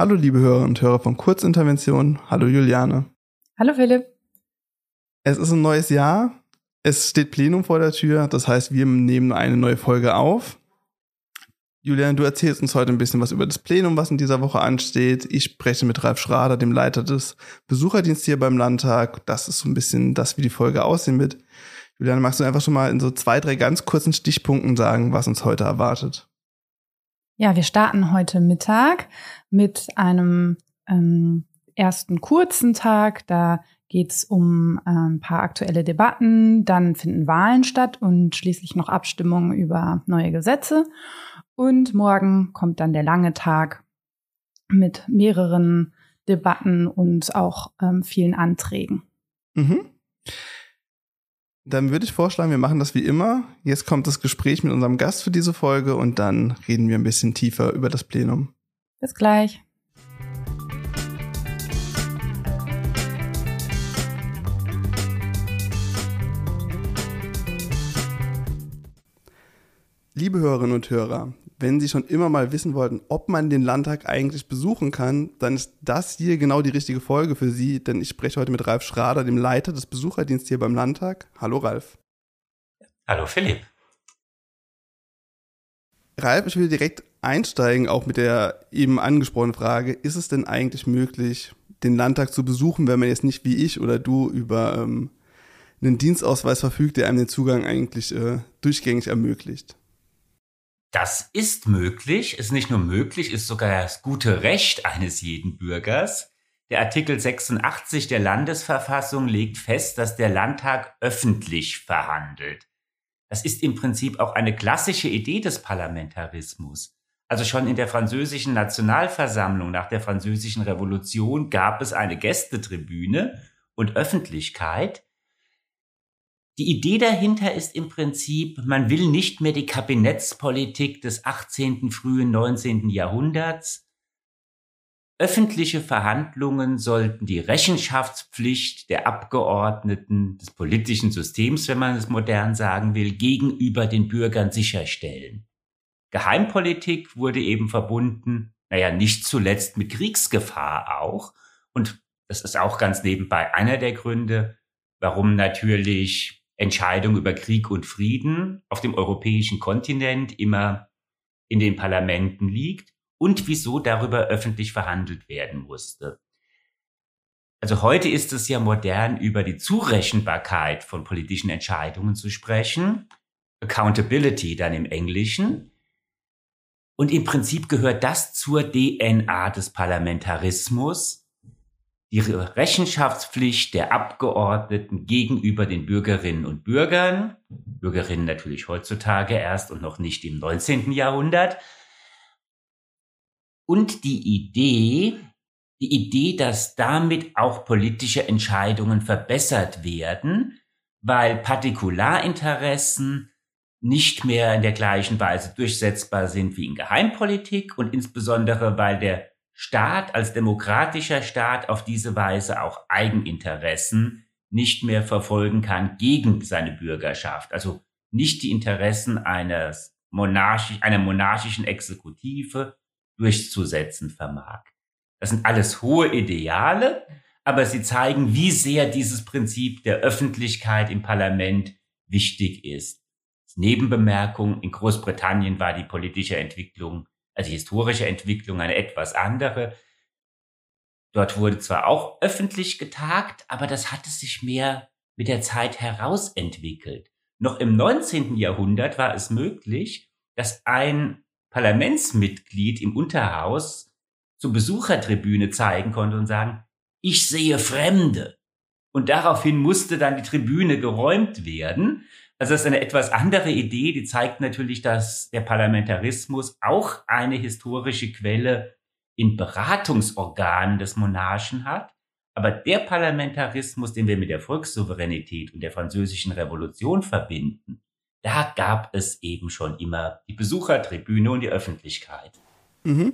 Hallo liebe Hörer und Hörer von Kurzintervention. Hallo Juliane. Hallo Philipp. Es ist ein neues Jahr. Es steht Plenum vor der Tür. Das heißt, wir nehmen eine neue Folge auf. Julian, du erzählst uns heute ein bisschen was über das Plenum, was in dieser Woche ansteht. Ich spreche mit Ralf Schrader, dem Leiter des Besucherdienstes hier beim Landtag. Das ist so ein bisschen das, wie die Folge aussehen wird. Julian, magst du einfach schon mal in so zwei, drei ganz kurzen Stichpunkten sagen, was uns heute erwartet? Ja, wir starten heute Mittag mit einem ähm, ersten kurzen Tag. Da geht es um äh, ein paar aktuelle Debatten. Dann finden Wahlen statt und schließlich noch Abstimmungen über neue Gesetze. Und morgen kommt dann der lange Tag mit mehreren Debatten und auch ähm, vielen Anträgen. Mhm. Dann würde ich vorschlagen, wir machen das wie immer. Jetzt kommt das Gespräch mit unserem Gast für diese Folge und dann reden wir ein bisschen tiefer über das Plenum. Bis gleich. Liebe Hörerinnen und Hörer, wenn Sie schon immer mal wissen wollten, ob man den Landtag eigentlich besuchen kann, dann ist das hier genau die richtige Folge für Sie, denn ich spreche heute mit Ralf Schrader, dem Leiter des Besucherdienstes hier beim Landtag. Hallo Ralf. Hallo Philipp. Ralf, ich will direkt einsteigen, auch mit der eben angesprochenen Frage, ist es denn eigentlich möglich, den Landtag zu besuchen, wenn man jetzt nicht wie ich oder du über ähm, einen Dienstausweis verfügt, der einem den Zugang eigentlich äh, durchgängig ermöglicht? Das ist möglich, ist nicht nur möglich, ist sogar das gute Recht eines jeden Bürgers. Der Artikel 86 der Landesverfassung legt fest, dass der Landtag öffentlich verhandelt. Das ist im Prinzip auch eine klassische Idee des Parlamentarismus. Also schon in der französischen Nationalversammlung nach der französischen Revolution gab es eine Gästetribüne und Öffentlichkeit, die Idee dahinter ist im Prinzip, man will nicht mehr die Kabinettspolitik des 18., frühen 19. Jahrhunderts. Öffentliche Verhandlungen sollten die Rechenschaftspflicht der Abgeordneten des politischen Systems, wenn man es modern sagen will, gegenüber den Bürgern sicherstellen. Geheimpolitik wurde eben verbunden, naja, nicht zuletzt mit Kriegsgefahr auch. Und das ist auch ganz nebenbei einer der Gründe, warum natürlich Entscheidung über Krieg und Frieden auf dem europäischen Kontinent immer in den Parlamenten liegt und wieso darüber öffentlich verhandelt werden musste. Also heute ist es ja modern, über die Zurechenbarkeit von politischen Entscheidungen zu sprechen. Accountability dann im Englischen. Und im Prinzip gehört das zur DNA des Parlamentarismus, die Rechenschaftspflicht der Abgeordneten gegenüber den Bürgerinnen und Bürgern, Bürgerinnen natürlich heutzutage erst und noch nicht im 19. Jahrhundert, und die Idee, die Idee, dass damit auch politische Entscheidungen verbessert werden, weil Partikularinteressen nicht mehr in der gleichen Weise durchsetzbar sind wie in Geheimpolitik und insbesondere weil der Staat als demokratischer Staat auf diese Weise auch Eigeninteressen nicht mehr verfolgen kann gegen seine Bürgerschaft. Also nicht die Interessen eines monarchisch, einer monarchischen Exekutive durchzusetzen vermag. Das sind alles hohe Ideale, aber sie zeigen, wie sehr dieses Prinzip der Öffentlichkeit im Parlament wichtig ist. Nebenbemerkung, in Großbritannien war die politische Entwicklung also historische Entwicklung eine etwas andere. Dort wurde zwar auch öffentlich getagt, aber das hatte sich mehr mit der Zeit herausentwickelt. Noch im 19. Jahrhundert war es möglich, dass ein Parlamentsmitglied im Unterhaus zur Besuchertribüne zeigen konnte und sagen, ich sehe Fremde. Und daraufhin musste dann die Tribüne geräumt werden, also das ist eine etwas andere Idee, die zeigt natürlich, dass der Parlamentarismus auch eine historische Quelle in Beratungsorganen des Monarchen hat. Aber der Parlamentarismus, den wir mit der Volkssouveränität und der französischen Revolution verbinden, da gab es eben schon immer die Besuchertribüne und die Öffentlichkeit. Mhm.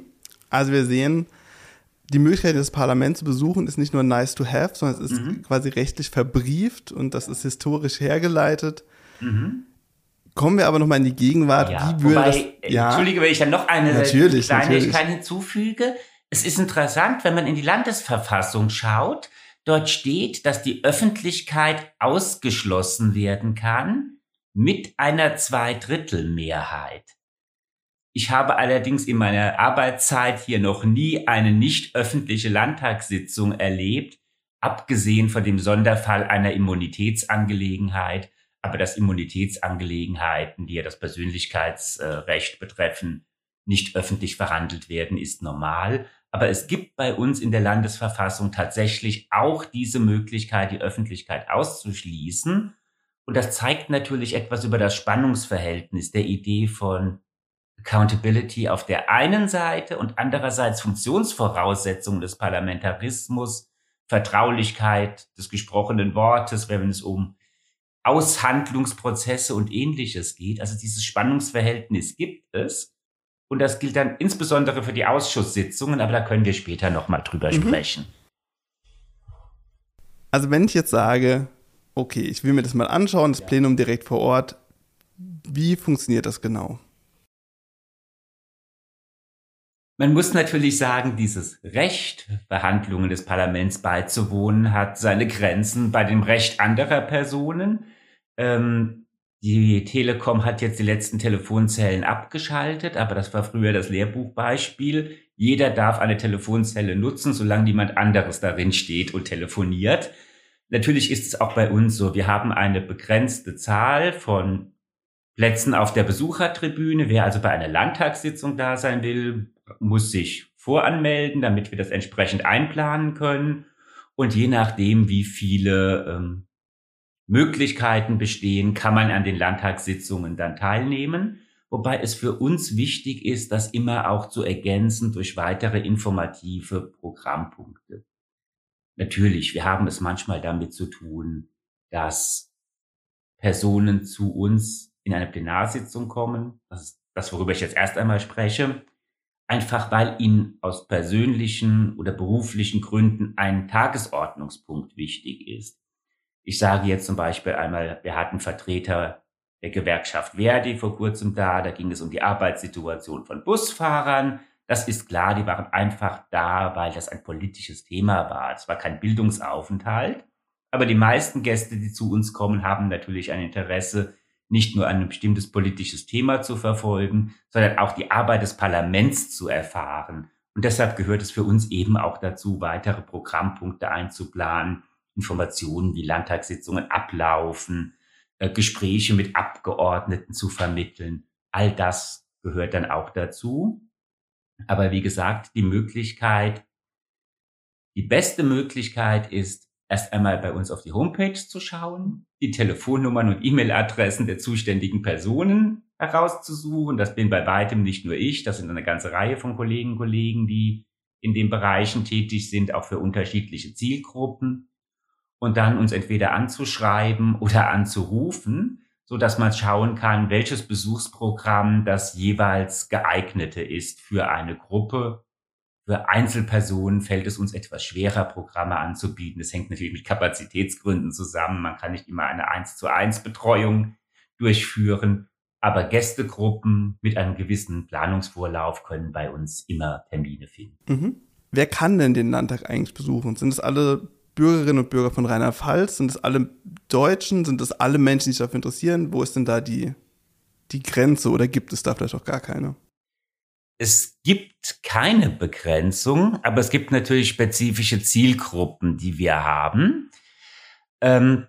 Also wir sehen, die Möglichkeit, das Parlament zu besuchen, ist nicht nur nice to have, sondern es ist mhm. quasi rechtlich verbrieft und das ist historisch hergeleitet. Mhm. Kommen wir aber nochmal in die Gegenwart. Ja, Wie würde wobei, das, ja, Entschuldige, wenn ich dann noch eine natürlich, Kleinigkeit natürlich. hinzufüge. Es ist interessant, wenn man in die Landesverfassung schaut, dort steht, dass die Öffentlichkeit ausgeschlossen werden kann mit einer Zweidrittelmehrheit. Ich habe allerdings in meiner Arbeitszeit hier noch nie eine nicht öffentliche Landtagssitzung erlebt, abgesehen von dem Sonderfall einer Immunitätsangelegenheit. Aber dass Immunitätsangelegenheiten, die ja das Persönlichkeitsrecht betreffen, nicht öffentlich verhandelt werden, ist normal. Aber es gibt bei uns in der Landesverfassung tatsächlich auch diese Möglichkeit, die Öffentlichkeit auszuschließen. Und das zeigt natürlich etwas über das Spannungsverhältnis der Idee von Accountability auf der einen Seite und andererseits Funktionsvoraussetzungen des Parlamentarismus, Vertraulichkeit des gesprochenen Wortes, wenn es um Aushandlungsprozesse und ähnliches geht. Also dieses Spannungsverhältnis gibt es. Und das gilt dann insbesondere für die Ausschusssitzungen, aber da können wir später nochmal drüber mhm. sprechen. Also wenn ich jetzt sage, okay, ich will mir das mal anschauen, das ja. Plenum direkt vor Ort, wie funktioniert das genau? Man muss natürlich sagen, dieses Recht, Verhandlungen des Parlaments beizuwohnen, hat seine Grenzen bei dem Recht anderer Personen. Ähm, die Telekom hat jetzt die letzten Telefonzellen abgeschaltet, aber das war früher das Lehrbuchbeispiel. Jeder darf eine Telefonzelle nutzen, solange niemand anderes darin steht und telefoniert. Natürlich ist es auch bei uns so, wir haben eine begrenzte Zahl von Plätzen auf der Besuchertribüne. Wer also bei einer Landtagssitzung da sein will, muss sich voranmelden, damit wir das entsprechend einplanen können. Und je nachdem, wie viele ähm, Möglichkeiten bestehen, kann man an den Landtagssitzungen dann teilnehmen. Wobei es für uns wichtig ist, das immer auch zu ergänzen durch weitere informative Programmpunkte. Natürlich, wir haben es manchmal damit zu tun, dass Personen zu uns in eine Plenarsitzung kommen. Das ist das, worüber ich jetzt erst einmal spreche einfach weil ihnen aus persönlichen oder beruflichen Gründen ein Tagesordnungspunkt wichtig ist. Ich sage jetzt zum Beispiel einmal, wir hatten Vertreter der Gewerkschaft Verdi vor kurzem da, da ging es um die Arbeitssituation von Busfahrern. Das ist klar, die waren einfach da, weil das ein politisches Thema war. Es war kein Bildungsaufenthalt. Aber die meisten Gäste, die zu uns kommen, haben natürlich ein Interesse nicht nur ein bestimmtes politisches Thema zu verfolgen, sondern auch die Arbeit des Parlaments zu erfahren. Und deshalb gehört es für uns eben auch dazu, weitere Programmpunkte einzuplanen, Informationen wie Landtagssitzungen ablaufen, äh, Gespräche mit Abgeordneten zu vermitteln. All das gehört dann auch dazu. Aber wie gesagt, die Möglichkeit, die beste Möglichkeit ist, erst einmal bei uns auf die Homepage zu schauen, die Telefonnummern und E-Mail-Adressen der zuständigen Personen herauszusuchen. Das bin bei weitem nicht nur ich, das sind eine ganze Reihe von Kollegen und Kollegen, die in den Bereichen tätig sind, auch für unterschiedliche Zielgruppen. Und dann uns entweder anzuschreiben oder anzurufen, so dass man schauen kann, welches Besuchsprogramm das jeweils geeignete ist für eine Gruppe für Einzelpersonen fällt es uns etwas schwerer, Programme anzubieten. Das hängt natürlich mit Kapazitätsgründen zusammen. Man kann nicht immer eine 1 zu 1 Betreuung durchführen. Aber Gästegruppen mit einem gewissen Planungsvorlauf können bei uns immer Termine finden. Mhm. Wer kann denn den Landtag eigentlich besuchen? Sind es alle Bürgerinnen und Bürger von Rheinland-Pfalz? Sind es alle Deutschen? Sind es alle Menschen, die sich dafür interessieren? Wo ist denn da die, die Grenze oder gibt es da vielleicht auch gar keine? es gibt keine Begrenzung, aber es gibt natürlich spezifische Zielgruppen, die wir haben. Ähm,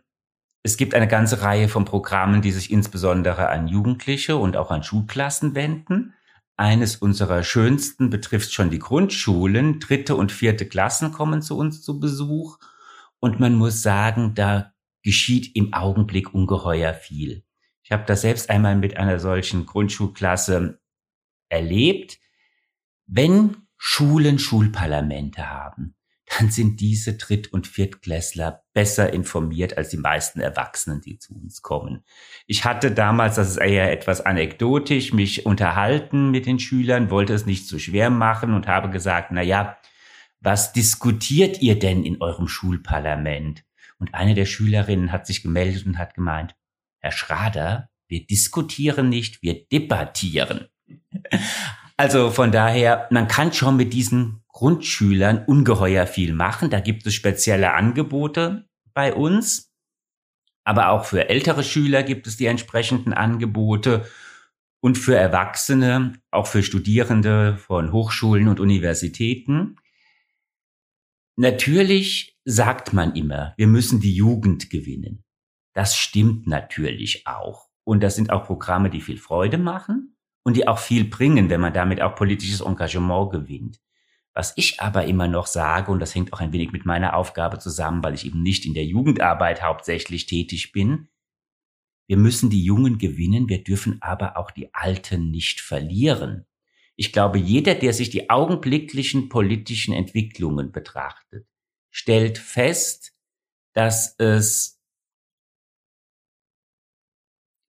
es gibt eine ganze Reihe von Programmen, die sich insbesondere an Jugendliche und auch an Schulklassen wenden. Eines unserer schönsten betrifft schon die Grundschulen. Dritte und vierte Klassen kommen zu uns zu Besuch. Und man muss sagen, da geschieht im Augenblick ungeheuer viel. Ich habe das selbst einmal mit einer solchen Grundschulklasse erlebt. Wenn Schulen Schulparlamente haben, dann sind diese Dritt- und Viertklässler besser informiert als die meisten Erwachsenen, die zu uns kommen. Ich hatte damals, das ist eher etwas anekdotisch, mich unterhalten mit den Schülern, wollte es nicht zu schwer machen und habe gesagt, na ja, was diskutiert ihr denn in eurem Schulparlament? Und eine der Schülerinnen hat sich gemeldet und hat gemeint, Herr Schrader, wir diskutieren nicht, wir debattieren. Also von daher, man kann schon mit diesen Grundschülern ungeheuer viel machen. Da gibt es spezielle Angebote bei uns. Aber auch für ältere Schüler gibt es die entsprechenden Angebote und für Erwachsene, auch für Studierende von Hochschulen und Universitäten. Natürlich sagt man immer, wir müssen die Jugend gewinnen. Das stimmt natürlich auch. Und das sind auch Programme, die viel Freude machen und die auch viel bringen, wenn man damit auch politisches Engagement gewinnt. Was ich aber immer noch sage, und das hängt auch ein wenig mit meiner Aufgabe zusammen, weil ich eben nicht in der Jugendarbeit hauptsächlich tätig bin, wir müssen die Jungen gewinnen, wir dürfen aber auch die Alten nicht verlieren. Ich glaube, jeder, der sich die augenblicklichen politischen Entwicklungen betrachtet, stellt fest, dass es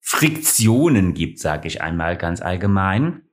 Friktionen gibt, sage ich einmal ganz allgemein,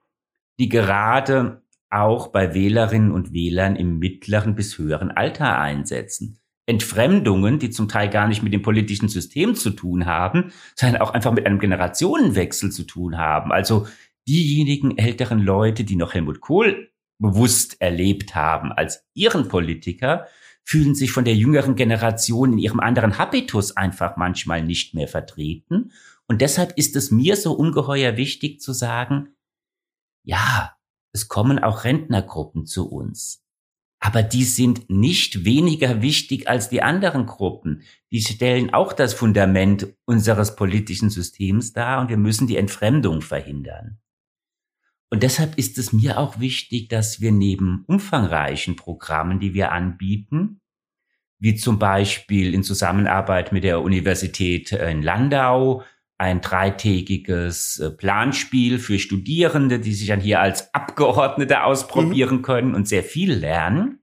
die gerade auch bei Wählerinnen und Wählern im mittleren bis höheren Alter einsetzen. Entfremdungen, die zum Teil gar nicht mit dem politischen System zu tun haben, sondern auch einfach mit einem Generationenwechsel zu tun haben. Also diejenigen älteren Leute, die noch Helmut Kohl bewusst erlebt haben als ihren Politiker, fühlen sich von der jüngeren Generation in ihrem anderen Habitus einfach manchmal nicht mehr vertreten. Und deshalb ist es mir so ungeheuer wichtig zu sagen, ja, es kommen auch Rentnergruppen zu uns. Aber die sind nicht weniger wichtig als die anderen Gruppen. Die stellen auch das Fundament unseres politischen Systems dar und wir müssen die Entfremdung verhindern. Und deshalb ist es mir auch wichtig, dass wir neben umfangreichen Programmen, die wir anbieten, wie zum Beispiel in Zusammenarbeit mit der Universität in Landau, ein dreitägiges äh, Planspiel für Studierende, die sich dann hier als Abgeordnete ausprobieren mhm. können und sehr viel lernen,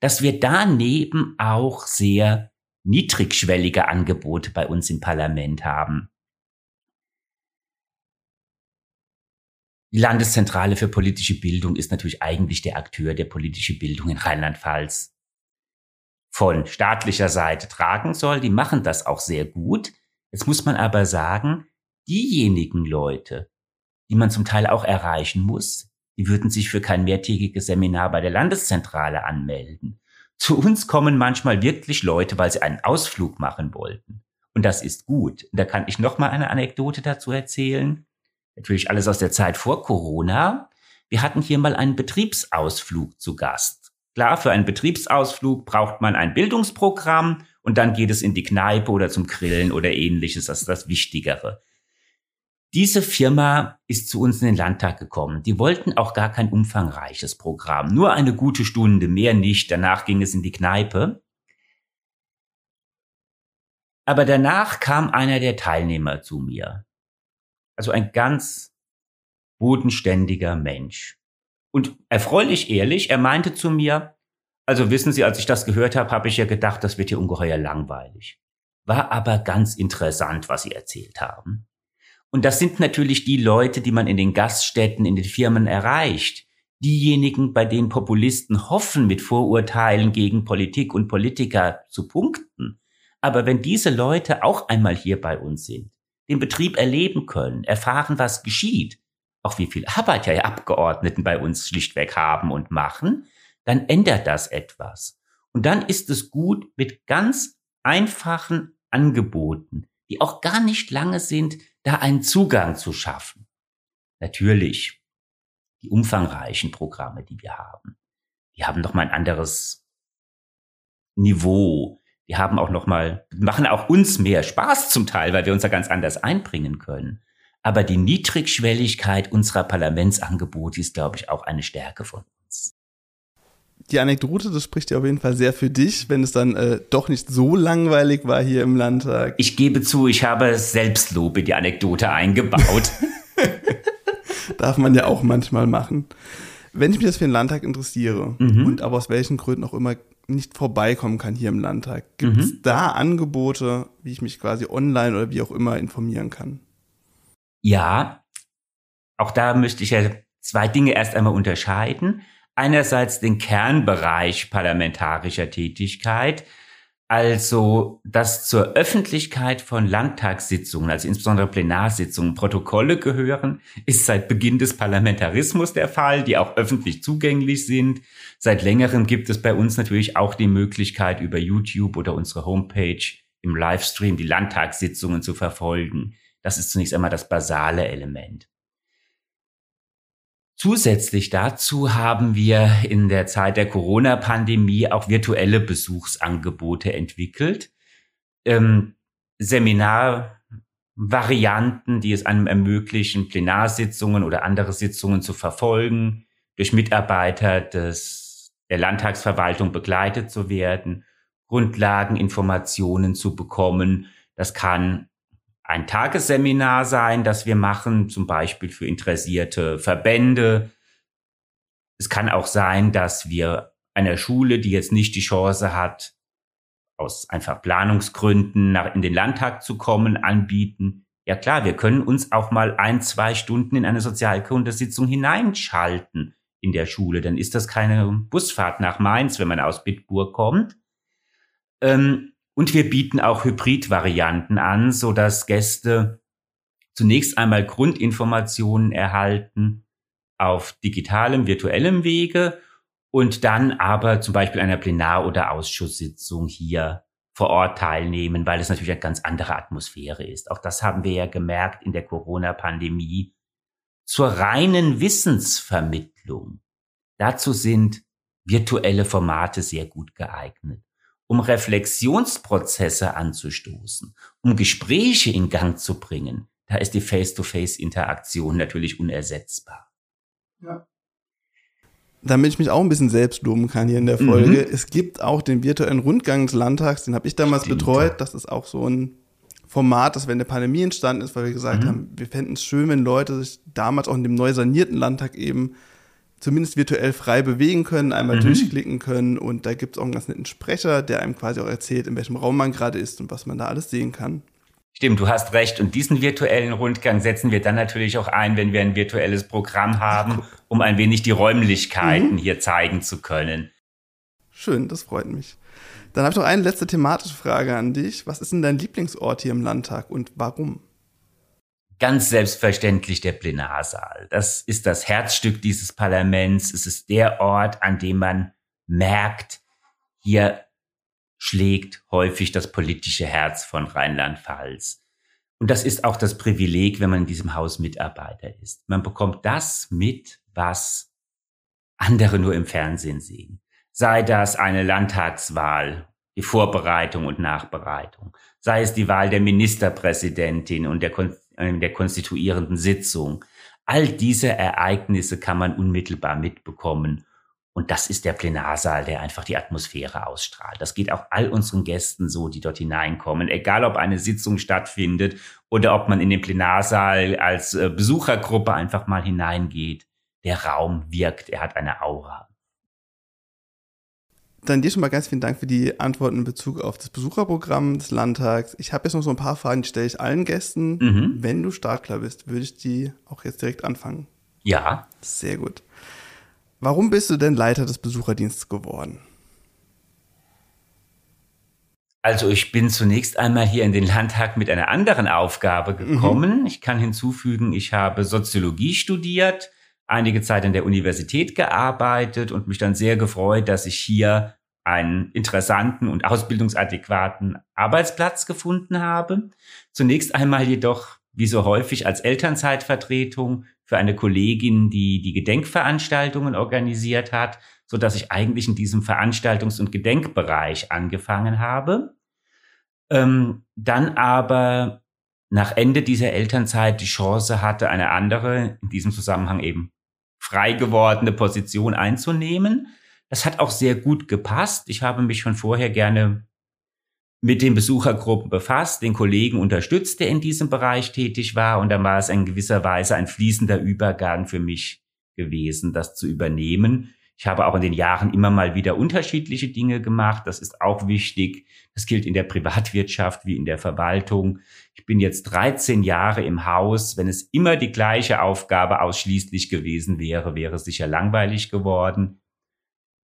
dass wir daneben auch sehr niedrigschwellige Angebote bei uns im Parlament haben. Die Landeszentrale für politische Bildung ist natürlich eigentlich der Akteur, der politische Bildung in Rheinland-Pfalz von staatlicher Seite tragen soll. Die machen das auch sehr gut. Jetzt muss man aber sagen, diejenigen Leute, die man zum Teil auch erreichen muss, die würden sich für kein mehrtägiges Seminar bei der Landeszentrale anmelden. Zu uns kommen manchmal wirklich Leute, weil sie einen Ausflug machen wollten. Und das ist gut. Und da kann ich noch mal eine Anekdote dazu erzählen natürlich alles aus der Zeit vor Corona. Wir hatten hier mal einen Betriebsausflug zu Gast. Klar, für einen Betriebsausflug braucht man ein Bildungsprogramm und dann geht es in die Kneipe oder zum Grillen oder ähnliches. Das ist das Wichtigere. Diese Firma ist zu uns in den Landtag gekommen. Die wollten auch gar kein umfangreiches Programm. Nur eine gute Stunde, mehr nicht. Danach ging es in die Kneipe. Aber danach kam einer der Teilnehmer zu mir. Also ein ganz bodenständiger Mensch. Und erfreulich ehrlich, er meinte zu mir, also wissen Sie, als ich das gehört habe, habe ich ja gedacht, das wird hier ungeheuer langweilig. War aber ganz interessant, was Sie erzählt haben. Und das sind natürlich die Leute, die man in den Gaststätten, in den Firmen erreicht. Diejenigen, bei denen Populisten hoffen, mit Vorurteilen gegen Politik und Politiker zu punkten. Aber wenn diese Leute auch einmal hier bei uns sind, den Betrieb erleben können, erfahren, was geschieht, auch wie viel Arbeit ja Abgeordneten bei uns schlichtweg haben und machen, dann ändert das etwas. Und dann ist es gut, mit ganz einfachen Angeboten, die auch gar nicht lange sind, da einen Zugang zu schaffen. Natürlich, die umfangreichen Programme, die wir haben, die haben noch mal ein anderes Niveau, die haben auch noch mal, machen auch uns mehr Spaß zum Teil, weil wir uns da ganz anders einbringen können. Aber die Niedrigschwelligkeit unserer Parlamentsangebote ist, glaube ich, auch eine Stärke von uns. Die Anekdote, das spricht ja auf jeden Fall sehr für dich, wenn es dann äh, doch nicht so langweilig war hier im Landtag. Ich gebe zu, ich habe Selbstlob in die Anekdote eingebaut. Darf man ja auch manchmal machen. Wenn ich mich jetzt für den Landtag interessiere mhm. und aber aus welchen Gründen auch immer nicht vorbeikommen kann hier im Landtag. Gibt es mhm. da Angebote, wie ich mich quasi online oder wie auch immer informieren kann? Ja, auch da möchte ich ja zwei Dinge erst einmal unterscheiden. Einerseits den Kernbereich parlamentarischer Tätigkeit. Also, dass zur Öffentlichkeit von Landtagssitzungen, also insbesondere Plenarsitzungen, Protokolle gehören, ist seit Beginn des Parlamentarismus der Fall, die auch öffentlich zugänglich sind. Seit längerem gibt es bei uns natürlich auch die Möglichkeit, über YouTube oder unsere Homepage im Livestream die Landtagssitzungen zu verfolgen. Das ist zunächst einmal das basale Element. Zusätzlich dazu haben wir in der Zeit der Corona-Pandemie auch virtuelle Besuchsangebote entwickelt. Ähm, Seminarvarianten, die es einem ermöglichen, Plenarsitzungen oder andere Sitzungen zu verfolgen, durch Mitarbeiter des, der Landtagsverwaltung begleitet zu werden, Grundlageninformationen zu bekommen. Das kann ein Tagesseminar sein, das wir machen, zum Beispiel für interessierte Verbände. Es kann auch sein, dass wir einer Schule, die jetzt nicht die Chance hat, aus einfach Planungsgründen nach, in den Landtag zu kommen, anbieten. Ja klar, wir können uns auch mal ein, zwei Stunden in eine Sozialkundesitzung hineinschalten in der Schule. Dann ist das keine Busfahrt nach Mainz, wenn man aus Bitburg kommt. Ähm, und wir bieten auch Hybridvarianten an, so dass Gäste zunächst einmal Grundinformationen erhalten auf digitalem, virtuellem Wege und dann aber zum Beispiel einer Plenar- oder Ausschusssitzung hier vor Ort teilnehmen, weil es natürlich eine ganz andere Atmosphäre ist. Auch das haben wir ja gemerkt in der Corona-Pandemie. Zur reinen Wissensvermittlung. Dazu sind virtuelle Formate sehr gut geeignet um Reflexionsprozesse anzustoßen, um Gespräche in Gang zu bringen, da ist die Face-to-Face-Interaktion natürlich unersetzbar. Ja. Damit ich mich auch ein bisschen selbst loben kann hier in der Folge, mhm. es gibt auch den virtuellen Rundgang des Landtags, den habe ich damals Stimmt. betreut. Das ist auch so ein Format, das während der Pandemie entstanden ist, weil wir gesagt mhm. haben, wir fänden es schön, wenn Leute sich damals auch in dem neu sanierten Landtag eben zumindest virtuell frei bewegen können, einmal mhm. durchklicken können und da gibt es auch einen ganz netten Sprecher, der einem quasi auch erzählt, in welchem Raum man gerade ist und was man da alles sehen kann. Stimmt, du hast recht. Und diesen virtuellen Rundgang setzen wir dann natürlich auch ein, wenn wir ein virtuelles Programm haben, um ein wenig die Räumlichkeiten mhm. hier zeigen zu können. Schön, das freut mich. Dann habe ich noch eine letzte thematische Frage an dich. Was ist denn dein Lieblingsort hier im Landtag und warum? Ganz selbstverständlich der Plenarsaal. Das ist das Herzstück dieses Parlaments. Es ist der Ort, an dem man merkt, hier schlägt häufig das politische Herz von Rheinland-Pfalz. Und das ist auch das Privileg, wenn man in diesem Haus Mitarbeiter ist. Man bekommt das mit, was andere nur im Fernsehen sehen. Sei das eine Landtagswahl, die Vorbereitung und Nachbereitung, sei es die Wahl der Ministerpräsidentin und der in der konstituierenden Sitzung. All diese Ereignisse kann man unmittelbar mitbekommen. Und das ist der Plenarsaal, der einfach die Atmosphäre ausstrahlt. Das geht auch all unseren Gästen so, die dort hineinkommen. Egal, ob eine Sitzung stattfindet oder ob man in den Plenarsaal als äh, Besuchergruppe einfach mal hineingeht. Der Raum wirkt, er hat eine Aura. Dann dir schon mal ganz vielen Dank für die Antworten in Bezug auf das Besucherprogramm des Landtags. Ich habe jetzt noch so ein paar Fragen, die stelle ich allen Gästen. Mhm. Wenn du startklar bist, würde ich die auch jetzt direkt anfangen. Ja. Sehr gut. Warum bist du denn Leiter des Besucherdienstes geworden? Also ich bin zunächst einmal hier in den Landtag mit einer anderen Aufgabe mhm. gekommen. Mhm. Ich kann hinzufügen, ich habe Soziologie studiert, einige Zeit in der Universität gearbeitet und mich dann sehr gefreut, dass ich hier einen interessanten und ausbildungsadäquaten Arbeitsplatz gefunden habe. Zunächst einmal jedoch, wie so häufig, als Elternzeitvertretung für eine Kollegin, die die Gedenkveranstaltungen organisiert hat, so dass ich eigentlich in diesem Veranstaltungs- und Gedenkbereich angefangen habe. Ähm, dann aber nach Ende dieser Elternzeit die Chance hatte, eine andere, in diesem Zusammenhang eben frei gewordene Position einzunehmen. Das hat auch sehr gut gepasst. Ich habe mich schon vorher gerne mit den Besuchergruppen befasst, den Kollegen unterstützt, der in diesem Bereich tätig war. Und dann war es in gewisser Weise ein fließender Übergang für mich gewesen, das zu übernehmen. Ich habe auch in den Jahren immer mal wieder unterschiedliche Dinge gemacht. Das ist auch wichtig. Das gilt in der Privatwirtschaft wie in der Verwaltung. Ich bin jetzt 13 Jahre im Haus. Wenn es immer die gleiche Aufgabe ausschließlich gewesen wäre, wäre es sicher langweilig geworden.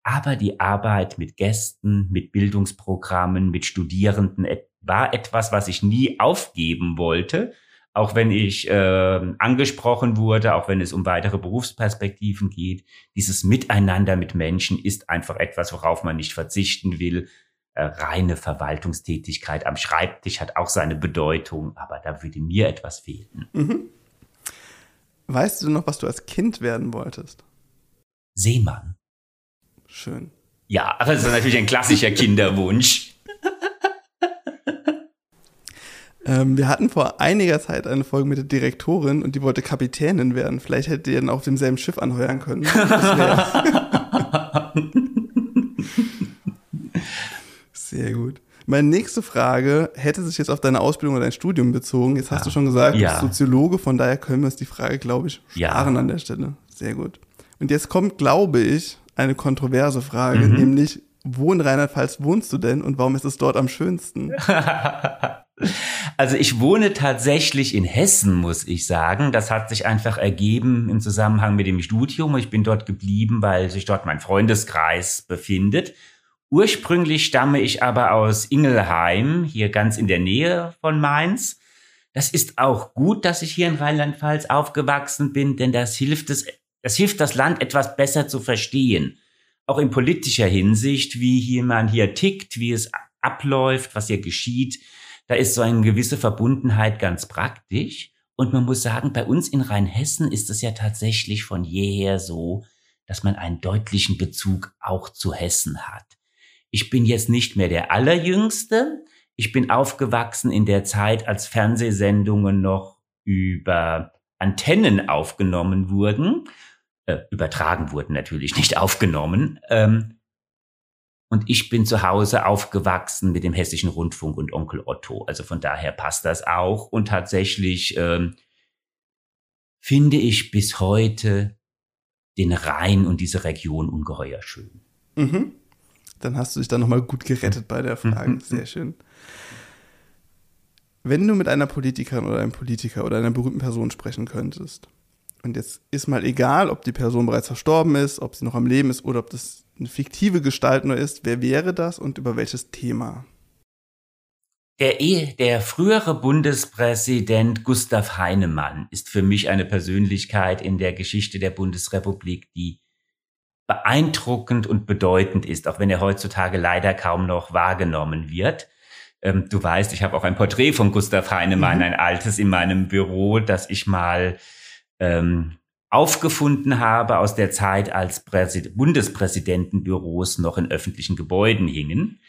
Aber die Arbeit mit Gästen, mit Bildungsprogrammen, mit Studierenden war etwas, was ich nie aufgeben wollte, auch wenn ich äh, angesprochen wurde, auch wenn es um weitere Berufsperspektiven geht. Dieses Miteinander mit Menschen ist einfach etwas, worauf man nicht verzichten will. Äh, reine Verwaltungstätigkeit am Schreibtisch hat auch seine Bedeutung, aber da würde mir etwas fehlen. Mhm. Weißt du noch, was du als Kind werden wolltest? Seemann. Schön. Ja, das ist natürlich ein klassischer Kinderwunsch. ähm, wir hatten vor einiger Zeit eine Folge mit der Direktorin und die wollte Kapitänin werden. Vielleicht hätte ihr dann auf demselben Schiff anheuern können. Sehr gut. Meine nächste Frage hätte sich jetzt auf deine Ausbildung oder dein Studium bezogen. Jetzt hast ja. du schon gesagt, ja. du bist Soziologe, von daher können wir uns die Frage, glaube ich, sparen ja. an der Stelle. Sehr gut. Und jetzt kommt, glaube ich, eine kontroverse Frage, mhm. nämlich, wo in Rheinland-Pfalz wohnst du denn und warum ist es dort am schönsten? Also ich wohne tatsächlich in Hessen, muss ich sagen. Das hat sich einfach ergeben im Zusammenhang mit dem Studium. Ich bin dort geblieben, weil sich dort mein Freundeskreis befindet. Ursprünglich stamme ich aber aus Ingelheim, hier ganz in der Nähe von Mainz. Das ist auch gut, dass ich hier in Rheinland-Pfalz aufgewachsen bin, denn das hilft es, das hilft das Land etwas besser zu verstehen. Auch in politischer Hinsicht, wie man hier tickt, wie es abläuft, was hier geschieht. Da ist so eine gewisse Verbundenheit ganz praktisch. Und man muss sagen, bei uns in Rheinhessen ist es ja tatsächlich von jeher so, dass man einen deutlichen Bezug auch zu Hessen hat. Ich bin jetzt nicht mehr der Allerjüngste. Ich bin aufgewachsen in der Zeit, als Fernsehsendungen noch über Antennen aufgenommen wurden, äh, übertragen wurden natürlich, nicht aufgenommen. Ähm, und ich bin zu Hause aufgewachsen mit dem Hessischen Rundfunk und Onkel Otto. Also von daher passt das auch. Und tatsächlich ähm, finde ich bis heute den Rhein und diese Region ungeheuer schön. Mhm. Dann hast du dich da nochmal gut gerettet bei der Frage. Mhm. Sehr schön. Wenn du mit einer Politikerin oder einem Politiker oder einer berühmten Person sprechen könntest, und jetzt ist mal egal, ob die Person bereits verstorben ist, ob sie noch am Leben ist oder ob das eine fiktive Gestalt nur ist, wer wäre das und über welches Thema? Der, e, der frühere Bundespräsident Gustav Heinemann ist für mich eine Persönlichkeit in der Geschichte der Bundesrepublik, die beeindruckend und bedeutend ist, auch wenn er heutzutage leider kaum noch wahrgenommen wird. Ähm, du weißt, ich habe auch ein Porträt von Gustav Heinemann, mhm. ein altes in meinem Büro, das ich mal ähm, aufgefunden habe aus der Zeit, als Präsid Bundespräsidentenbüros noch in öffentlichen Gebäuden hingen.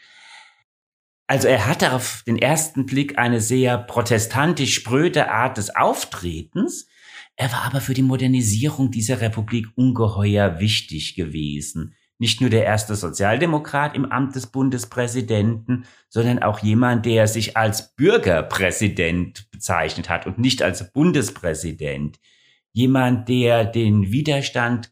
Also er hatte auf den ersten Blick eine sehr protestantisch spröde Art des Auftretens, er war aber für die Modernisierung dieser Republik ungeheuer wichtig gewesen. Nicht nur der erste Sozialdemokrat im Amt des Bundespräsidenten, sondern auch jemand, der sich als Bürgerpräsident bezeichnet hat und nicht als Bundespräsident. Jemand, der den Widerstand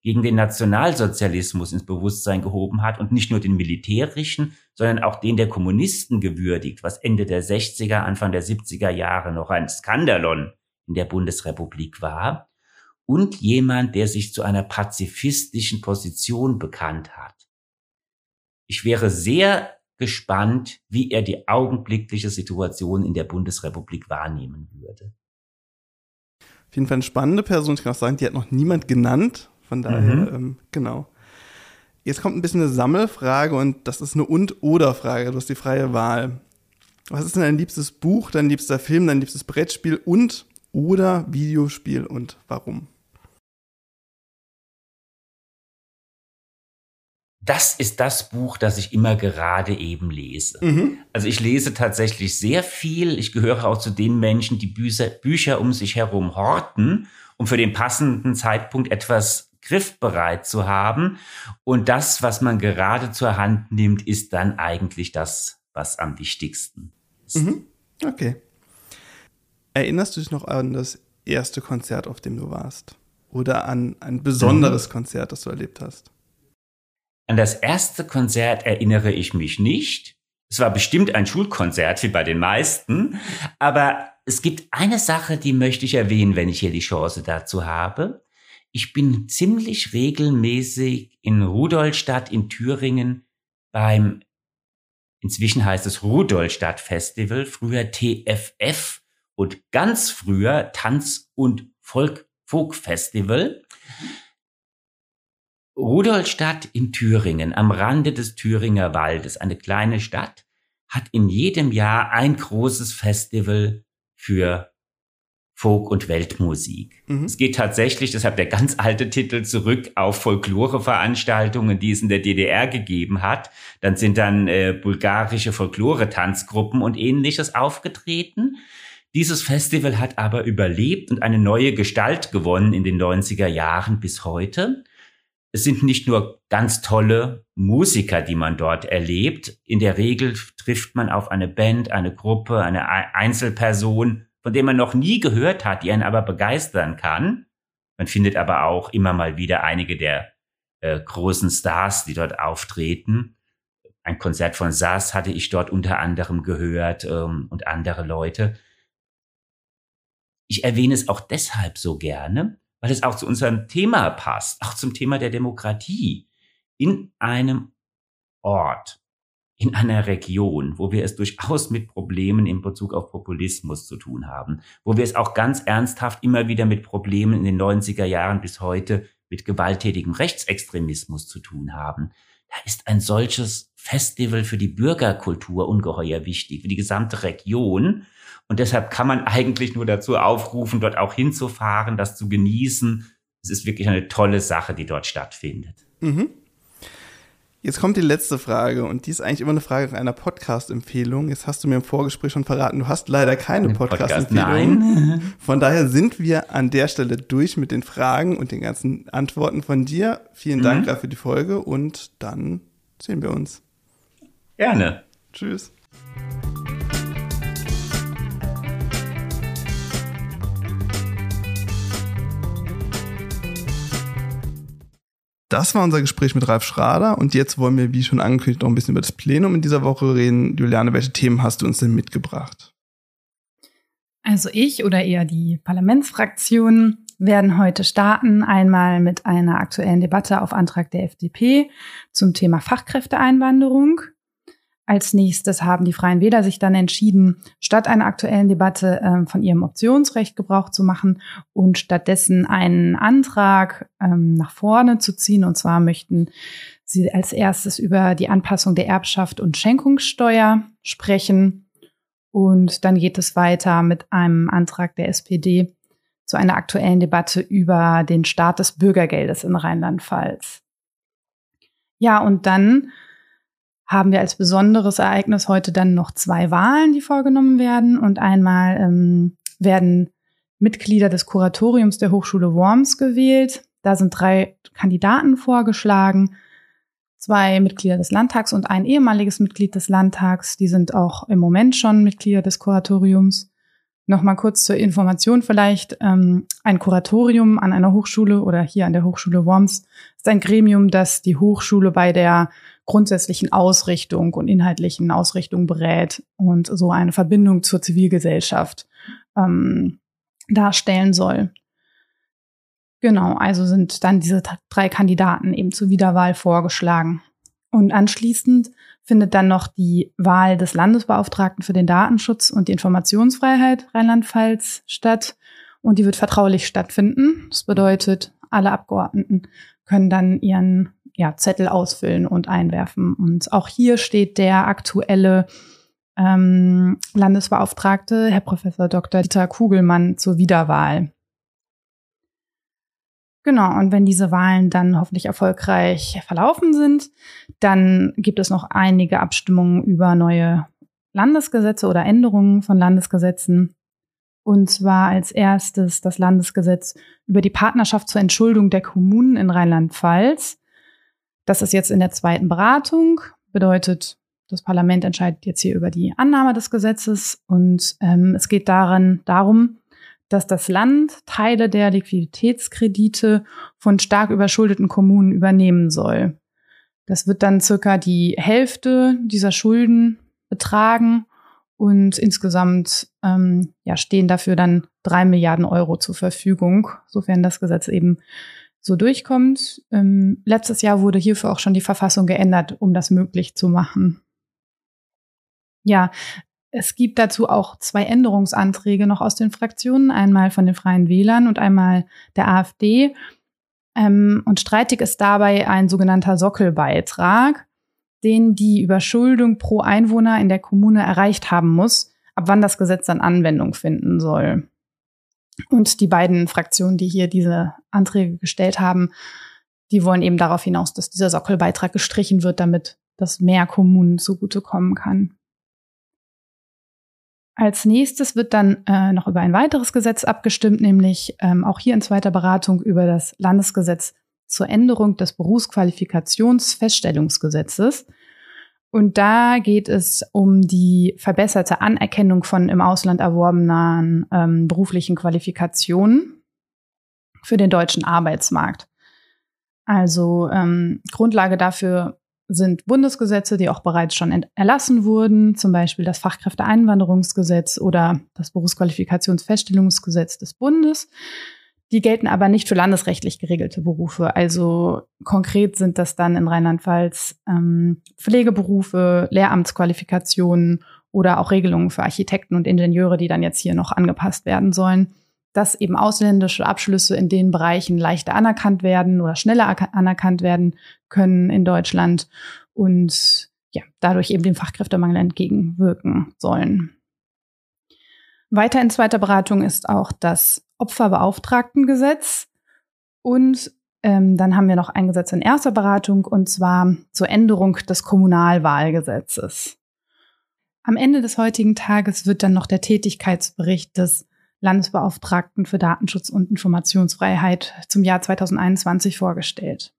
gegen den Nationalsozialismus ins Bewusstsein gehoben hat und nicht nur den militärischen, sondern auch den der Kommunisten gewürdigt, was Ende der 60er, Anfang der 70er Jahre noch ein Skandalon in der Bundesrepublik war und jemand, der sich zu einer pazifistischen Position bekannt hat. Ich wäre sehr gespannt, wie er die augenblickliche Situation in der Bundesrepublik wahrnehmen würde. Jeden Fall eine spannende Person. Ich kann auch sagen, die hat noch niemand genannt. Von daher, mhm. ähm, genau. Jetzt kommt ein bisschen eine Sammelfrage und das ist eine Und-Oder-Frage. Du hast die freie Wahl. Was ist denn dein liebstes Buch, dein liebster Film, dein liebstes Brettspiel und oder Videospiel und warum? Das ist das Buch, das ich immer gerade eben lese. Mhm. Also ich lese tatsächlich sehr viel. Ich gehöre auch zu den Menschen, die Bücher, Bücher um sich herum horten, um für den passenden Zeitpunkt etwas griffbereit zu haben. Und das, was man gerade zur Hand nimmt, ist dann eigentlich das, was am wichtigsten ist. Mhm. Okay. Erinnerst du dich noch an das erste Konzert, auf dem du warst? Oder an ein besonderes mhm. Konzert, das du erlebt hast? An das erste Konzert erinnere ich mich nicht. Es war bestimmt ein Schulkonzert, wie bei den meisten. Aber es gibt eine Sache, die möchte ich erwähnen, wenn ich hier die Chance dazu habe. ich bin ziemlich regelmäßig in Rudolstadt in Thüringen beim, inzwischen heißt es Rudolstadt Festival, früher TFF und ganz früher Tanz- und Folk Folk Festival. Rudolstadt in Thüringen, am Rande des Thüringer Waldes, eine kleine Stadt, hat in jedem Jahr ein großes Festival für Folk- und Weltmusik. Mhm. Es geht tatsächlich, deshalb der ganz alte Titel, zurück auf Folkloreveranstaltungen, die es in der DDR gegeben hat. Dann sind dann äh, bulgarische Folklore-Tanzgruppen und ähnliches aufgetreten. Dieses Festival hat aber überlebt und eine neue Gestalt gewonnen in den 90er Jahren bis heute. Es sind nicht nur ganz tolle Musiker, die man dort erlebt. In der Regel trifft man auf eine Band, eine Gruppe, eine Einzelperson, von dem man noch nie gehört hat, die einen aber begeistern kann. Man findet aber auch immer mal wieder einige der äh, großen Stars, die dort auftreten. Ein Konzert von Sass hatte ich dort unter anderem gehört ähm, und andere Leute. Ich erwähne es auch deshalb so gerne, weil es auch zu unserem Thema passt, auch zum Thema der Demokratie. In einem Ort, in einer Region, wo wir es durchaus mit Problemen in Bezug auf Populismus zu tun haben, wo wir es auch ganz ernsthaft immer wieder mit Problemen in den 90er Jahren bis heute mit gewalttätigem Rechtsextremismus zu tun haben. Da ist ein solches Festival für die Bürgerkultur ungeheuer wichtig, für die gesamte Region. Und deshalb kann man eigentlich nur dazu aufrufen, dort auch hinzufahren, das zu genießen. Es ist wirklich eine tolle Sache, die dort stattfindet. Mhm. Jetzt kommt die letzte Frage und die ist eigentlich immer eine Frage nach einer Podcast-Empfehlung. Jetzt hast du mir im Vorgespräch schon verraten, du hast leider keine Podcast-Empfehlung. Podcast, von daher sind wir an der Stelle durch mit den Fragen und den ganzen Antworten von dir. Vielen Dank mhm. für die Folge und dann sehen wir uns. Gerne. Tschüss. Das war unser Gespräch mit Ralf Schrader und jetzt wollen wir, wie schon angekündigt, noch ein bisschen über das Plenum in dieser Woche reden. Juliane, welche Themen hast du uns denn mitgebracht? Also ich oder eher die Parlamentsfraktionen werden heute starten, einmal mit einer aktuellen Debatte auf Antrag der FDP zum Thema Fachkräfteeinwanderung. Als nächstes haben die Freien Wähler sich dann entschieden, statt einer aktuellen Debatte ähm, von ihrem Optionsrecht Gebrauch zu machen und stattdessen einen Antrag ähm, nach vorne zu ziehen. Und zwar möchten sie als erstes über die Anpassung der Erbschaft und Schenkungssteuer sprechen. Und dann geht es weiter mit einem Antrag der SPD zu einer aktuellen Debatte über den Start des Bürgergeldes in Rheinland-Pfalz. Ja, und dann haben wir als besonderes Ereignis heute dann noch zwei Wahlen, die vorgenommen werden. Und einmal ähm, werden Mitglieder des Kuratoriums der Hochschule Worms gewählt. Da sind drei Kandidaten vorgeschlagen. Zwei Mitglieder des Landtags und ein ehemaliges Mitglied des Landtags. Die sind auch im Moment schon Mitglieder des Kuratoriums. Nochmal kurz zur Information vielleicht. Ähm, ein Kuratorium an einer Hochschule oder hier an der Hochschule Worms ist ein Gremium, das die Hochschule bei der grundsätzlichen Ausrichtung und inhaltlichen Ausrichtung berät und so eine Verbindung zur Zivilgesellschaft ähm, darstellen soll. Genau, also sind dann diese drei Kandidaten eben zur Wiederwahl vorgeschlagen. Und anschließend findet dann noch die Wahl des Landesbeauftragten für den Datenschutz und die Informationsfreiheit Rheinland-Pfalz statt. Und die wird vertraulich stattfinden. Das bedeutet, alle Abgeordneten können dann ihren ja, Zettel ausfüllen und einwerfen. Und auch hier steht der aktuelle ähm, Landesbeauftragte, Herr Professor Dr. Dieter Kugelmann, zur Wiederwahl. Genau, und wenn diese Wahlen dann hoffentlich erfolgreich verlaufen sind, dann gibt es noch einige Abstimmungen über neue Landesgesetze oder Änderungen von Landesgesetzen. Und zwar als erstes das Landesgesetz über die Partnerschaft zur Entschuldung der Kommunen in Rheinland-Pfalz. Das ist jetzt in der zweiten Beratung, bedeutet, das Parlament entscheidet jetzt hier über die Annahme des Gesetzes. Und ähm, es geht darin darum, dass das Land Teile der Liquiditätskredite von stark überschuldeten Kommunen übernehmen soll. Das wird dann circa die Hälfte dieser Schulden betragen. Und insgesamt ähm, ja, stehen dafür dann drei Milliarden Euro zur Verfügung, sofern das Gesetz eben so durchkommt. Ähm, letztes Jahr wurde hierfür auch schon die Verfassung geändert, um das möglich zu machen. Ja, es gibt dazu auch zwei Änderungsanträge noch aus den Fraktionen, einmal von den Freien Wählern und einmal der AfD. Ähm, und streitig ist dabei ein sogenannter Sockelbeitrag, den die Überschuldung pro Einwohner in der Kommune erreicht haben muss, ab wann das Gesetz dann Anwendung finden soll. Und die beiden Fraktionen, die hier diese Anträge gestellt haben, die wollen eben darauf hinaus, dass dieser Sockelbeitrag gestrichen wird, damit das mehr Kommunen zugutekommen kann. Als nächstes wird dann äh, noch über ein weiteres Gesetz abgestimmt, nämlich ähm, auch hier in zweiter Beratung über das Landesgesetz zur Änderung des Berufsqualifikationsfeststellungsgesetzes. Und da geht es um die verbesserte Anerkennung von im Ausland erworbenen ähm, beruflichen Qualifikationen für den deutschen Arbeitsmarkt. Also ähm, Grundlage dafür sind Bundesgesetze, die auch bereits schon erlassen wurden, zum Beispiel das Fachkräfteeinwanderungsgesetz oder das Berufsqualifikationsfeststellungsgesetz des Bundes. Die gelten aber nicht für landesrechtlich geregelte Berufe. Also konkret sind das dann in Rheinland-Pfalz ähm, Pflegeberufe, Lehramtsqualifikationen oder auch Regelungen für Architekten und Ingenieure, die dann jetzt hier noch angepasst werden sollen dass eben ausländische Abschlüsse in den Bereichen leichter anerkannt werden oder schneller anerkannt werden können in Deutschland und ja, dadurch eben dem Fachkräftemangel entgegenwirken sollen. Weiter in zweiter Beratung ist auch das Opferbeauftragtengesetz und ähm, dann haben wir noch ein Gesetz in erster Beratung und zwar zur Änderung des Kommunalwahlgesetzes. Am Ende des heutigen Tages wird dann noch der Tätigkeitsbericht des Landesbeauftragten für Datenschutz und Informationsfreiheit zum Jahr 2021 vorgestellt.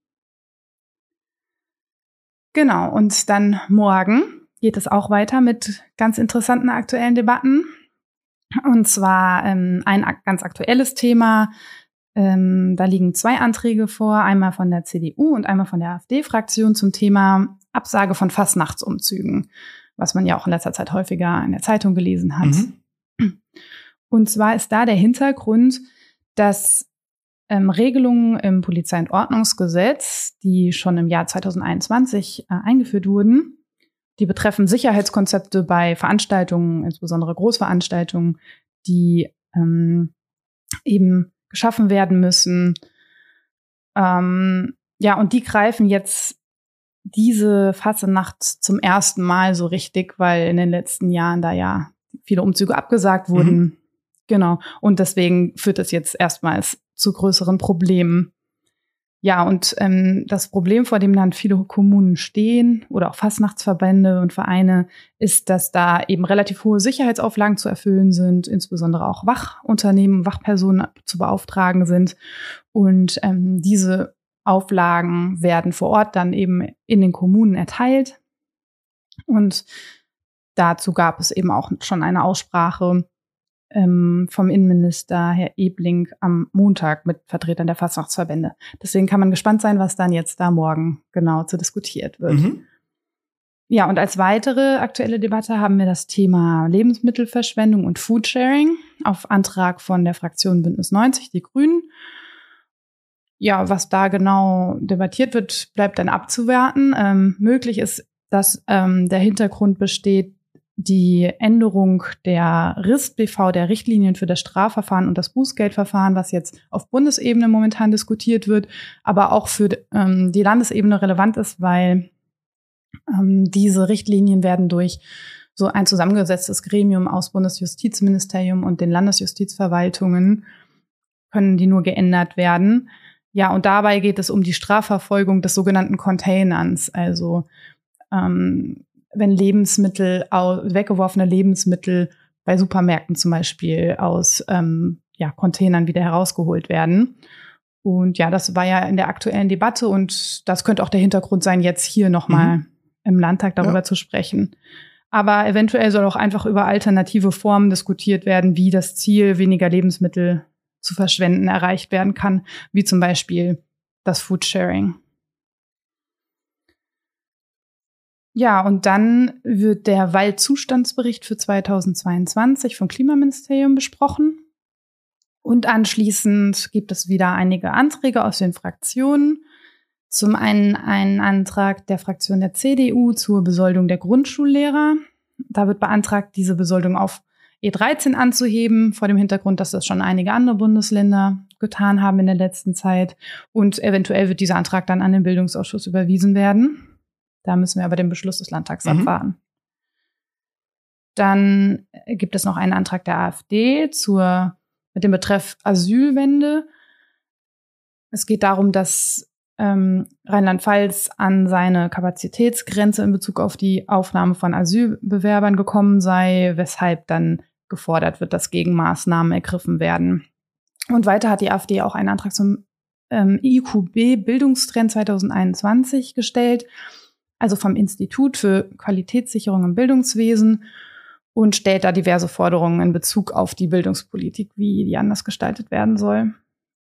Genau, und dann morgen geht es auch weiter mit ganz interessanten aktuellen Debatten. Und zwar ähm, ein ganz aktuelles Thema. Ähm, da liegen zwei Anträge vor, einmal von der CDU und einmal von der AfD-Fraktion zum Thema Absage von Fastnachtsumzügen, was man ja auch in letzter Zeit häufiger in der Zeitung gelesen hat. Mhm. Und zwar ist da der Hintergrund, dass ähm, Regelungen im Polizei- und Ordnungsgesetz, die schon im Jahr 2021 äh, eingeführt wurden, die betreffen Sicherheitskonzepte bei Veranstaltungen, insbesondere Großveranstaltungen, die ähm, eben geschaffen werden müssen. Ähm, ja, und die greifen jetzt diese Fassenacht zum ersten Mal so richtig, weil in den letzten Jahren da ja viele Umzüge abgesagt wurden. Mhm. Genau. Und deswegen führt das jetzt erstmals zu größeren Problemen. Ja, und ähm, das Problem, vor dem dann viele Kommunen stehen oder auch Fastnachtsverbände und Vereine, ist, dass da eben relativ hohe Sicherheitsauflagen zu erfüllen sind, insbesondere auch Wachunternehmen, Wachpersonen zu beauftragen sind. Und ähm, diese Auflagen werden vor Ort dann eben in den Kommunen erteilt. Und dazu gab es eben auch schon eine Aussprache ähm, vom Innenminister Herr Ebling am Montag mit Vertretern der Fastnachtsverbände. Deswegen kann man gespannt sein, was dann jetzt da morgen genau zu diskutiert wird. Mhm. Ja, und als weitere aktuelle Debatte haben wir das Thema Lebensmittelverschwendung und Foodsharing auf Antrag von der Fraktion Bündnis 90, die Grünen. Ja, was da genau debattiert wird, bleibt dann abzuwerten. Ähm, möglich ist, dass ähm, der Hintergrund besteht, die Änderung der RIST-BV, der Richtlinien für das Strafverfahren und das Bußgeldverfahren, was jetzt auf Bundesebene momentan diskutiert wird, aber auch für ähm, die Landesebene relevant ist, weil ähm, diese Richtlinien werden durch so ein zusammengesetztes Gremium aus Bundesjustizministerium und den Landesjustizverwaltungen können die nur geändert werden. Ja, und dabei geht es um die Strafverfolgung des sogenannten Containers, also ähm, wenn Lebensmittel, weggeworfene Lebensmittel bei Supermärkten zum Beispiel aus ähm, ja, Containern wieder herausgeholt werden. Und ja, das war ja in der aktuellen Debatte und das könnte auch der Hintergrund sein, jetzt hier nochmal mhm. im Landtag darüber ja. zu sprechen. Aber eventuell soll auch einfach über alternative Formen diskutiert werden, wie das Ziel, weniger Lebensmittel zu verschwenden, erreicht werden kann, wie zum Beispiel das Foodsharing. Ja, und dann wird der Waldzustandsbericht für 2022 vom Klimaministerium besprochen. Und anschließend gibt es wieder einige Anträge aus den Fraktionen. Zum einen einen Antrag der Fraktion der CDU zur Besoldung der Grundschullehrer. Da wird beantragt, diese Besoldung auf E13 anzuheben, vor dem Hintergrund, dass das schon einige andere Bundesländer getan haben in der letzten Zeit. Und eventuell wird dieser Antrag dann an den Bildungsausschuss überwiesen werden. Da müssen wir aber den Beschluss des Landtags mhm. abwarten. Dann gibt es noch einen Antrag der AfD zur, mit dem Betreff Asylwende. Es geht darum, dass ähm, Rheinland-Pfalz an seine Kapazitätsgrenze in Bezug auf die Aufnahme von Asylbewerbern gekommen sei, weshalb dann gefordert wird, dass Gegenmaßnahmen ergriffen werden. Und weiter hat die AfD auch einen Antrag zum ähm, IQB Bildungstrend 2021 gestellt, also vom Institut für Qualitätssicherung im Bildungswesen und stellt da diverse Forderungen in Bezug auf die Bildungspolitik, wie die anders gestaltet werden soll.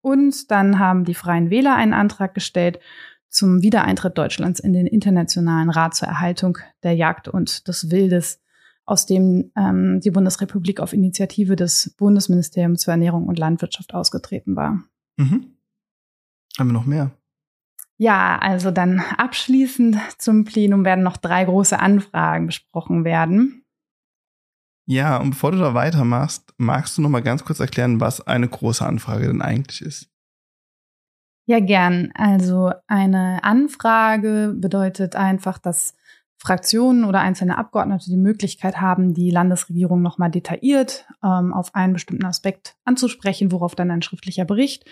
Und dann haben die Freien Wähler einen Antrag gestellt zum Wiedereintritt Deutschlands in den Internationalen Rat zur Erhaltung der Jagd und des Wildes aus dem ähm, die Bundesrepublik auf Initiative des Bundesministeriums für Ernährung und Landwirtschaft ausgetreten war. Mhm. Haben wir noch mehr? Ja, also dann abschließend zum Plenum werden noch drei große Anfragen besprochen werden. Ja, und bevor du da weitermachst, magst du noch mal ganz kurz erklären, was eine große Anfrage denn eigentlich ist? Ja, gern. Also eine Anfrage bedeutet einfach, dass Fraktionen oder einzelne Abgeordnete die Möglichkeit haben, die Landesregierung nochmal detailliert ähm, auf einen bestimmten Aspekt anzusprechen, worauf dann ein schriftlicher Bericht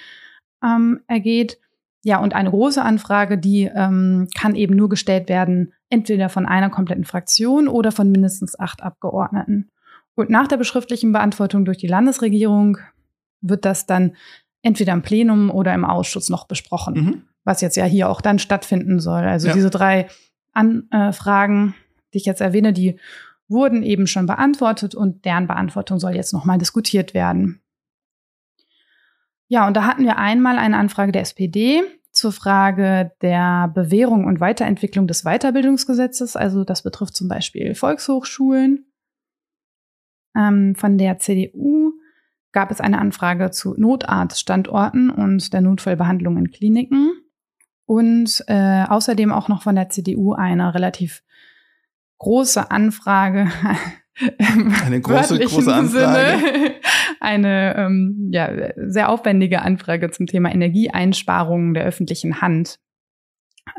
ähm, ergeht. Ja, und eine große Anfrage, die ähm, kann eben nur gestellt werden, entweder von einer kompletten Fraktion oder von mindestens acht Abgeordneten. Und nach der beschriftlichen Beantwortung durch die Landesregierung wird das dann entweder im Plenum oder im Ausschuss noch besprochen, mhm. was jetzt ja hier auch dann stattfinden soll. Also ja. diese drei Anfragen, die ich jetzt erwähne, die wurden eben schon beantwortet und deren Beantwortung soll jetzt nochmal diskutiert werden. Ja, und da hatten wir einmal eine Anfrage der SPD zur Frage der Bewährung und Weiterentwicklung des Weiterbildungsgesetzes. Also das betrifft zum Beispiel Volkshochschulen. Ähm, von der CDU gab es eine Anfrage zu Notarztstandorten und der Notfallbehandlung in Kliniken und äh, außerdem auch noch von der CDU eine relativ große Anfrage. eine große, große Anfrage. Sinne, eine ähm, ja, sehr aufwendige Anfrage zum Thema Energieeinsparungen der öffentlichen Hand.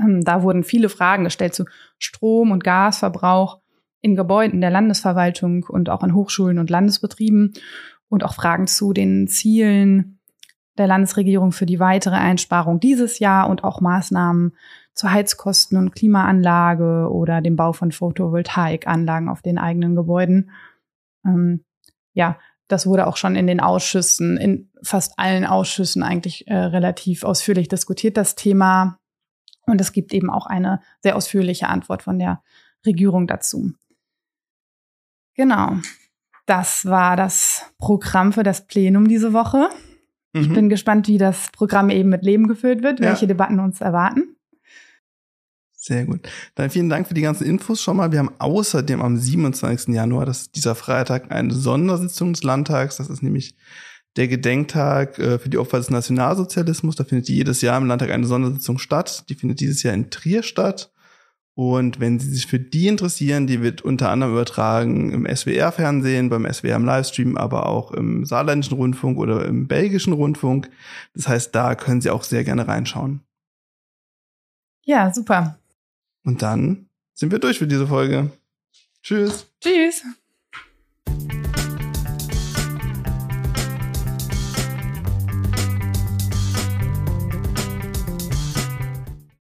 Ähm, da wurden viele Fragen gestellt zu Strom- und Gasverbrauch in Gebäuden der Landesverwaltung und auch an Hochschulen und Landesbetrieben und auch Fragen zu den Zielen der Landesregierung für die weitere Einsparung dieses Jahr und auch Maßnahmen zu Heizkosten und Klimaanlage oder dem Bau von Photovoltaikanlagen auf den eigenen Gebäuden. Ähm, ja, das wurde auch schon in den Ausschüssen, in fast allen Ausschüssen eigentlich äh, relativ ausführlich diskutiert, das Thema. Und es gibt eben auch eine sehr ausführliche Antwort von der Regierung dazu. Genau. Das war das Programm für das Plenum diese Woche. Mhm. Ich bin gespannt, wie das Programm eben mit Leben gefüllt wird, ja. welche Debatten uns erwarten. Sehr gut. Dann vielen Dank für die ganzen Infos schon mal. Wir haben außerdem am 27. Januar, das ist dieser Freitag, eine Sondersitzung des Landtags. Das ist nämlich der Gedenktag äh, für die Opfer des Nationalsozialismus. Da findet jedes Jahr im Landtag eine Sondersitzung statt. Die findet dieses Jahr in Trier statt. Und wenn Sie sich für die interessieren, die wird unter anderem übertragen im SWR-Fernsehen, beim SWR im Livestream, aber auch im saarländischen Rundfunk oder im belgischen Rundfunk. Das heißt, da können Sie auch sehr gerne reinschauen. Ja, super. Und dann sind wir durch für diese Folge. Tschüss. Tschüss.